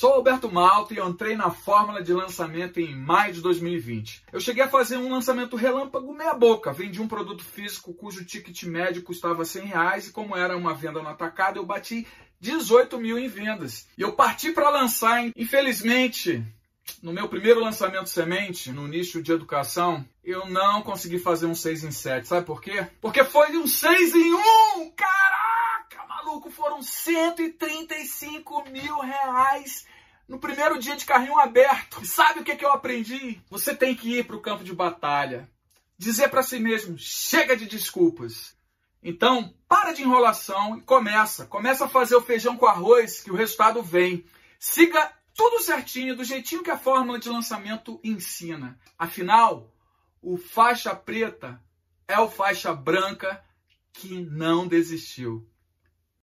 Sou Alberto Malta e entrei na fórmula de lançamento em maio de 2020. Eu cheguei a fazer um lançamento relâmpago meia boca. Vendi um produto físico cujo ticket médio custava 100 reais e como era uma venda no atacado, eu bati 18 mil em vendas. E eu parti para lançar, infelizmente, no meu primeiro lançamento semente, no nicho de educação, eu não consegui fazer um 6 em 7. Sabe por quê? Porque foi um 6 em 1! Foram 135 mil reais no primeiro dia de carrinho aberto. E sabe o que, que eu aprendi? Você tem que ir para o campo de batalha. Dizer para si mesmo: chega de desculpas. Então, para de enrolação e começa. Começa a fazer o feijão com arroz que o resultado vem. Siga tudo certinho, do jeitinho que a fórmula de lançamento ensina. Afinal, o faixa preta é o faixa branca que não desistiu.